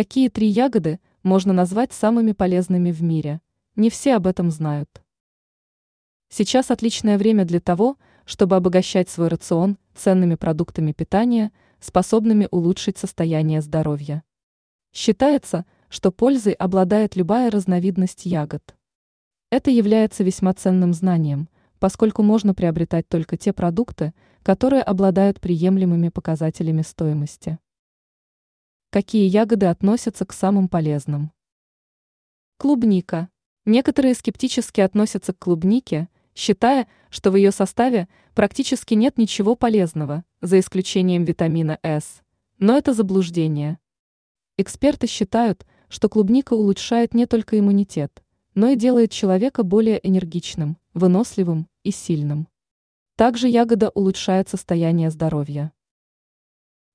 Какие три ягоды можно назвать самыми полезными в мире? Не все об этом знают. Сейчас отличное время для того, чтобы обогащать свой рацион ценными продуктами питания, способными улучшить состояние здоровья. Считается, что пользой обладает любая разновидность ягод. Это является весьма ценным знанием, поскольку можно приобретать только те продукты, которые обладают приемлемыми показателями стоимости. Какие ягоды относятся к самым полезным? Клубника. Некоторые скептически относятся к клубнике, считая, что в ее составе практически нет ничего полезного, за исключением витамина С. Но это заблуждение. Эксперты считают, что клубника улучшает не только иммунитет, но и делает человека более энергичным, выносливым и сильным. Также ягода улучшает состояние здоровья.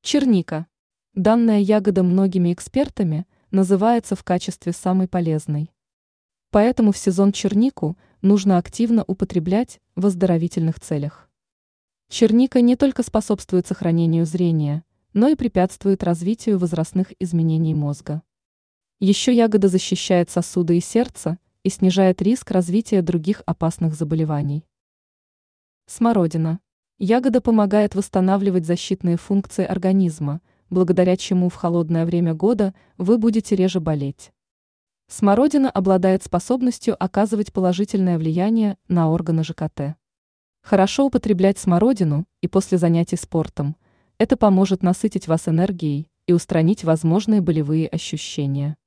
Черника. Данная ягода многими экспертами называется в качестве самой полезной. Поэтому в сезон чернику нужно активно употреблять в оздоровительных целях. Черника не только способствует сохранению зрения, но и препятствует развитию возрастных изменений мозга. Еще ягода защищает сосуды и сердце и снижает риск развития других опасных заболеваний. Смородина. Ягода помогает восстанавливать защитные функции организма – благодаря чему в холодное время года вы будете реже болеть. Смородина обладает способностью оказывать положительное влияние на органы ЖКТ. Хорошо употреблять смородину и после занятий спортом. Это поможет насытить вас энергией и устранить возможные болевые ощущения.